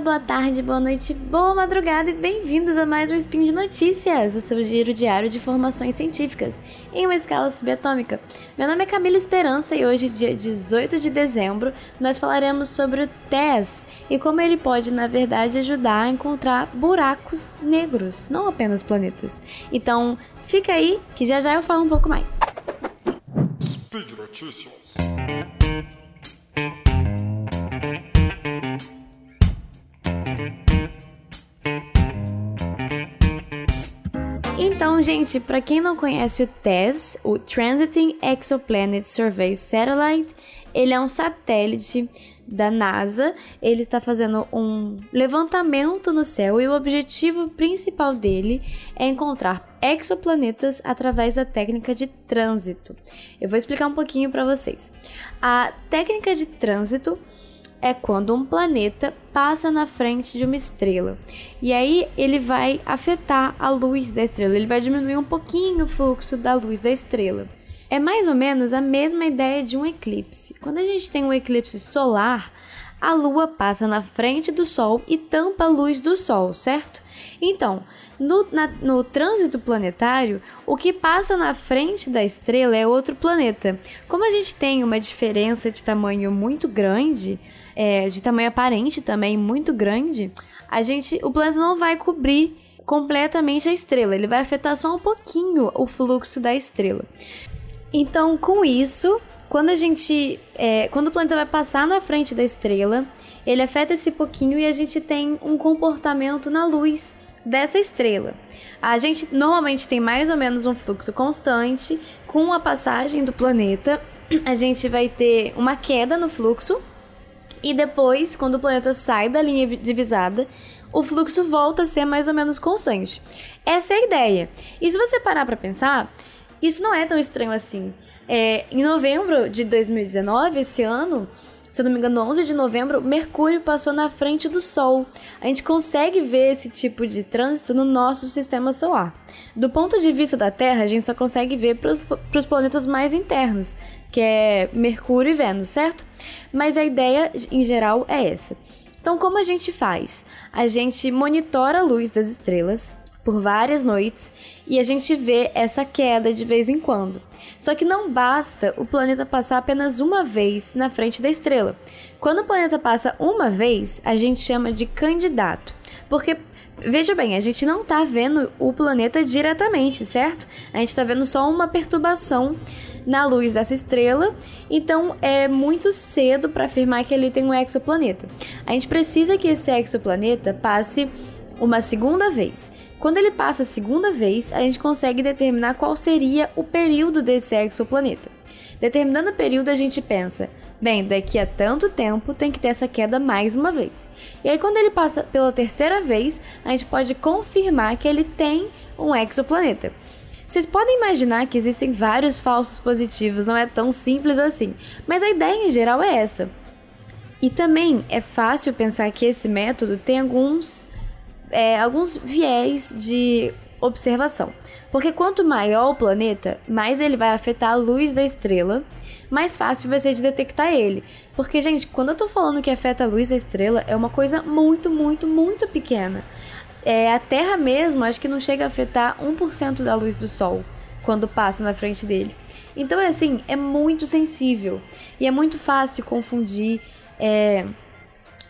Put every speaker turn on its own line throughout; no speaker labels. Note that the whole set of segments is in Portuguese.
boa tarde, boa noite, boa madrugada e bem-vindos a mais um Spin de Notícias, o seu giro diário de informações científicas em uma escala subatômica. Meu nome é Camila Esperança e hoje, dia 18 de dezembro, nós falaremos sobre o TESS e como ele pode, na verdade, ajudar a encontrar buracos negros, não apenas planetas. Então, fica aí que já já eu falo um pouco mais. Speed Notícias. Então, gente, para quem não conhece o TESS, o Transiting Exoplanet Survey Satellite, ele é um satélite da NASA. Ele está fazendo um levantamento no céu e o objetivo principal dele é encontrar exoplanetas através da técnica de trânsito. Eu vou explicar um pouquinho para vocês. A técnica de trânsito é quando um planeta passa na frente de uma estrela. E aí ele vai afetar a luz da estrela, ele vai diminuir um pouquinho o fluxo da luz da estrela. É mais ou menos a mesma ideia de um eclipse. Quando a gente tem um eclipse solar, a lua passa na frente do sol e tampa a luz do sol, certo? Então, no, na, no trânsito planetário, o que passa na frente da estrela é outro planeta. Como a gente tem uma diferença de tamanho muito grande, é, de tamanho aparente também muito grande, a gente, o planeta não vai cobrir completamente a estrela, ele vai afetar só um pouquinho o fluxo da estrela. Então, com isso, quando a gente, é, quando o planeta vai passar na frente da estrela, ele afeta esse pouquinho e a gente tem um comportamento na luz dessa estrela. A gente normalmente tem mais ou menos um fluxo constante com a passagem do planeta. A gente vai ter uma queda no fluxo e depois, quando o planeta sai da linha divisada, o fluxo volta a ser mais ou menos constante. Essa é a ideia. E se você parar para pensar, isso não é tão estranho assim. É, em novembro de 2019, esse ano, se não me engano, 11 de novembro, Mercúrio passou na frente do Sol. A gente consegue ver esse tipo de trânsito no nosso sistema solar. Do ponto de vista da Terra, a gente só consegue ver para os planetas mais internos, que é Mercúrio e Vênus, certo? Mas a ideia em geral é essa. Então, como a gente faz? A gente monitora a luz das estrelas por várias noites e a gente vê essa queda de vez em quando. Só que não basta o planeta passar apenas uma vez na frente da estrela. Quando o planeta passa uma vez, a gente chama de candidato, porque Veja bem, a gente não está vendo o planeta diretamente, certo? A gente está vendo só uma perturbação na luz dessa estrela, então é muito cedo para afirmar que ele tem um exoplaneta. A gente precisa que esse exoplaneta passe uma segunda vez. Quando ele passa a segunda vez, a gente consegue determinar qual seria o período desse exoplaneta. Determinando o período, a gente pensa, bem, daqui a tanto tempo tem que ter essa queda mais uma vez. E aí, quando ele passa pela terceira vez, a gente pode confirmar que ele tem um exoplaneta. Vocês podem imaginar que existem vários falsos positivos, não é tão simples assim, mas a ideia em geral é essa. E também é fácil pensar que esse método tem alguns, é, alguns viés de observação. Porque quanto maior o planeta, mais ele vai afetar a luz da estrela, mais fácil vai ser de detectar ele. Porque, gente, quando eu tô falando que afeta a luz da estrela, é uma coisa muito, muito, muito pequena. É, a Terra mesmo, acho que não chega a afetar 1% da luz do Sol quando passa na frente dele. Então, é assim, é muito sensível e é muito fácil confundir é,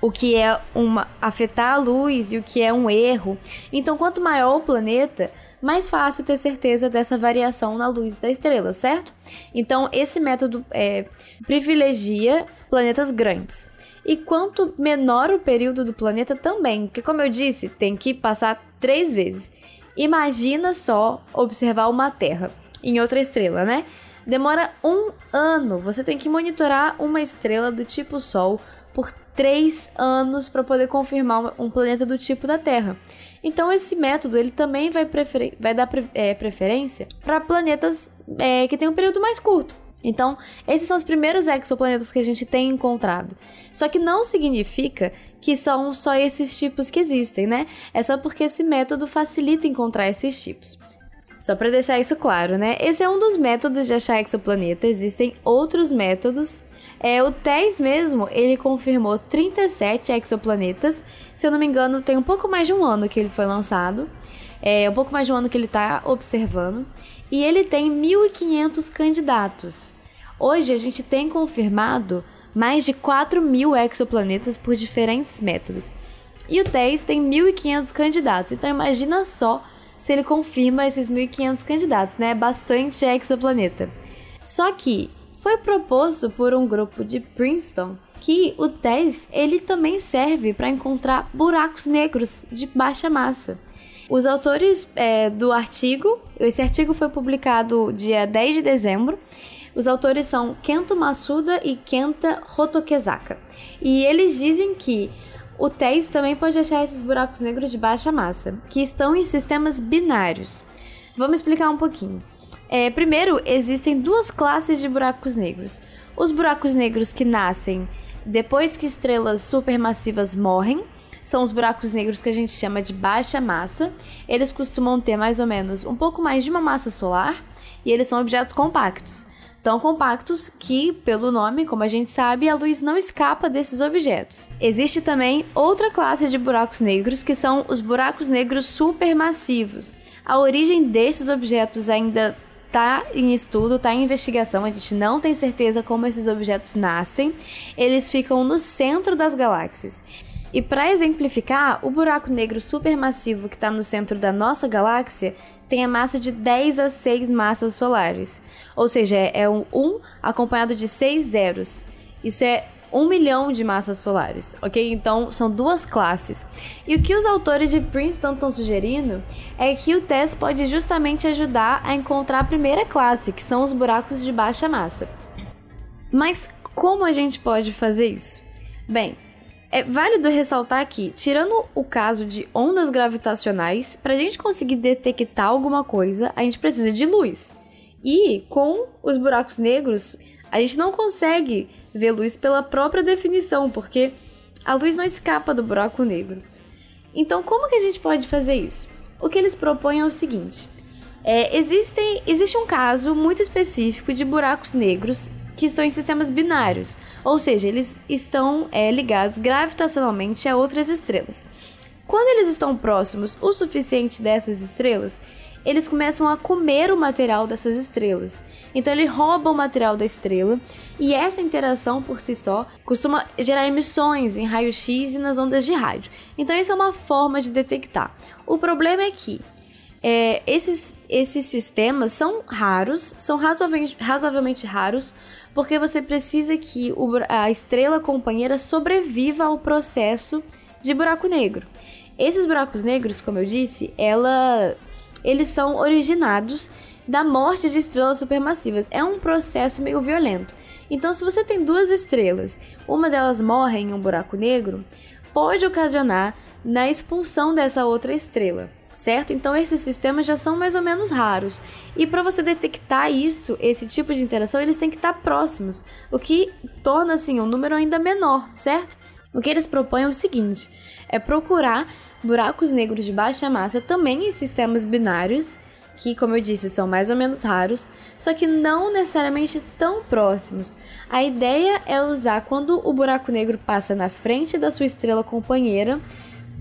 o que é uma afetar a luz e o que é um erro. Então, quanto maior o planeta, mais fácil ter certeza dessa variação na luz da estrela, certo? Então, esse método é, privilegia planetas grandes. E quanto menor o período do planeta também, porque como eu disse, tem que passar três vezes. Imagina só observar uma Terra em outra estrela, né? Demora um ano. Você tem que monitorar uma estrela do tipo Sol por três anos para poder confirmar um planeta do tipo da Terra. Então esse método ele também vai, vai dar pre é, preferência para planetas é, que têm um período mais curto. Então, esses são os primeiros exoplanetas que a gente tem encontrado. Só que não significa que são só esses tipos que existem, né? É só porque esse método facilita encontrar esses tipos. Só para deixar isso claro, né? Esse é um dos métodos de achar exoplaneta. Existem outros métodos É, o TESS mesmo, ele confirmou 37 exoplanetas. Se eu não me engano, tem um pouco mais de um ano que ele foi lançado. É um pouco mais de um ano que ele está observando. E ele tem 1.500 candidatos. Hoje a gente tem confirmado mais de 4 mil exoplanetas por diferentes métodos. E o TESS tem 1.500 candidatos. Então imagina só se ele confirma esses 1.500 candidatos, né? Bastante exoplaneta. Só que foi proposto por um grupo de Princeton que o TESS ele também serve para encontrar buracos negros de baixa massa. Os autores é, do artigo, esse artigo foi publicado dia 10 de dezembro. Os autores são Kento Masuda e Kenta Hotokezaka. E eles dizem que o TESS também pode achar esses buracos negros de baixa massa, que estão em sistemas binários. Vamos explicar um pouquinho. É, primeiro, existem duas classes de buracos negros. Os buracos negros que nascem depois que estrelas supermassivas morrem, são os buracos negros que a gente chama de baixa massa. Eles costumam ter mais ou menos um pouco mais de uma massa solar e eles são objetos compactos. Tão compactos que, pelo nome, como a gente sabe, a luz não escapa desses objetos. Existe também outra classe de buracos negros que são os buracos negros supermassivos. A origem desses objetos ainda está em estudo, está em investigação, a gente não tem certeza como esses objetos nascem. Eles ficam no centro das galáxias. E para exemplificar, o buraco negro supermassivo que está no centro da nossa galáxia tem a massa de 10 a 6 massas solares. Ou seja, é um 1 acompanhado de 6 zeros. Isso é um milhão de massas solares, ok? Então são duas classes. E o que os autores de Princeton estão sugerindo é que o teste pode justamente ajudar a encontrar a primeira classe, que são os buracos de baixa massa. Mas como a gente pode fazer isso? Bem, é válido ressaltar que, tirando o caso de ondas gravitacionais, para a gente conseguir detectar alguma coisa, a gente precisa de luz. E com os buracos negros, a gente não consegue ver luz pela própria definição, porque a luz não escapa do buraco negro. Então, como que a gente pode fazer isso? O que eles propõem é o seguinte: é, existem, existe um caso muito específico de buracos negros que estão em sistemas binários, ou seja, eles estão é, ligados gravitacionalmente a outras estrelas. Quando eles estão próximos o suficiente dessas estrelas, eles começam a comer o material dessas estrelas. Então ele rouba o material da estrela e essa interação por si só costuma gerar emissões em raio-x e nas ondas de rádio. Então isso é uma forma de detectar. O problema é que é, esses, esses sistemas são raros, são razoavelmente, razoavelmente raros, porque você precisa que o, a estrela companheira sobreviva ao processo de buraco negro. Esses buracos negros, como eu disse, ela eles são originados da morte de estrelas supermassivas. É um processo meio violento. Então, se você tem duas estrelas, uma delas morre em um buraco negro, pode ocasionar na expulsão dessa outra estrela, certo? Então, esses sistemas já são mais ou menos raros. E para você detectar isso, esse tipo de interação, eles têm que estar próximos, o que torna assim um número ainda menor, certo? O que eles propõem é o seguinte: é procurar buracos negros de baixa massa também em sistemas binários, que, como eu disse, são mais ou menos raros, só que não necessariamente tão próximos. A ideia é usar quando o buraco negro passa na frente da sua estrela companheira,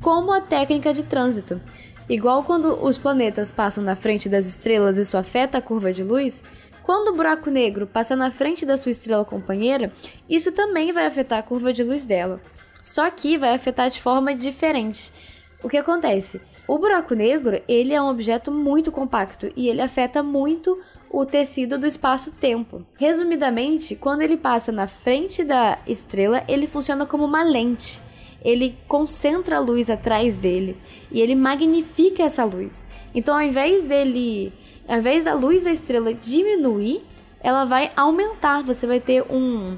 como a técnica de trânsito. Igual quando os planetas passam na frente das estrelas e isso afeta a curva de luz, quando o buraco negro passa na frente da sua estrela companheira, isso também vai afetar a curva de luz dela. Só que vai afetar de forma diferente. O que acontece? O buraco negro, ele é um objeto muito compacto e ele afeta muito o tecido do espaço-tempo. Resumidamente, quando ele passa na frente da estrela, ele funciona como uma lente. Ele concentra a luz atrás dele e ele magnifica essa luz. Então, ao invés dele, ao invés da luz da estrela diminuir, ela vai aumentar. Você vai ter um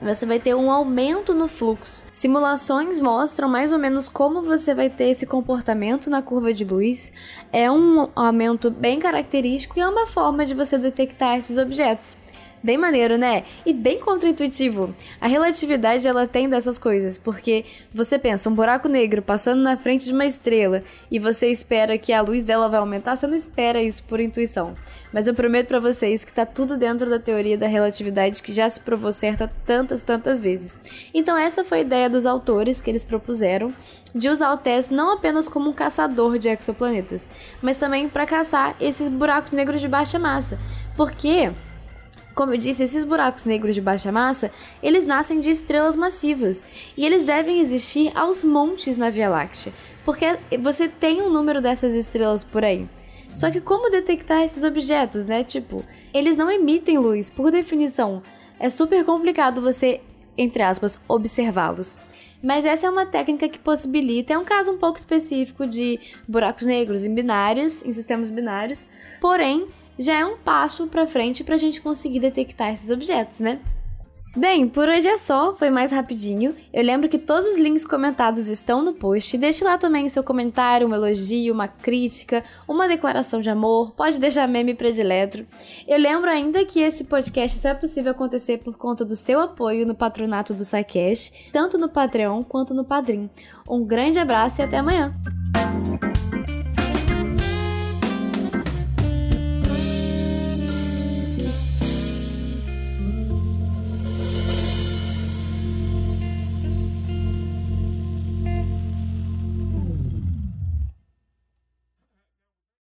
você vai ter um aumento no fluxo. Simulações mostram mais ou menos como você vai ter esse comportamento na curva de luz. É um aumento bem característico e é uma forma de você detectar esses objetos. Bem maneiro, né? E bem contraintuitivo. A relatividade ela tem dessas coisas, porque você pensa um buraco negro passando na frente de uma estrela e você espera que a luz dela vai aumentar, você não espera isso por intuição. Mas eu prometo para vocês que tá tudo dentro da teoria da relatividade que já se provou certa tantas, tantas vezes. Então essa foi a ideia dos autores que eles propuseram de usar o TESS não apenas como um caçador de exoplanetas, mas também para caçar esses buracos negros de baixa massa. Porque como eu disse, esses buracos negros de baixa massa, eles nascem de estrelas massivas e eles devem existir aos montes na Via Láctea, porque você tem um número dessas estrelas por aí. Só que como detectar esses objetos, né? Tipo, eles não emitem luz, por definição. É super complicado você, entre aspas, observá-los. Mas essa é uma técnica que possibilita, é um caso um pouco específico de buracos negros em binários, em sistemas binários, porém já é um passo para frente para a gente conseguir detectar esses objetos, né? Bem, por hoje é só, foi mais rapidinho. Eu lembro que todos os links comentados estão no post. Deixe lá também seu comentário, um elogio, uma crítica, uma declaração de amor, pode deixar meme predileto. Eu lembro ainda que esse podcast só é possível acontecer por conta do seu apoio no patronato do SciCash, tanto no Patreon quanto no Padrim. Um grande abraço e até amanhã!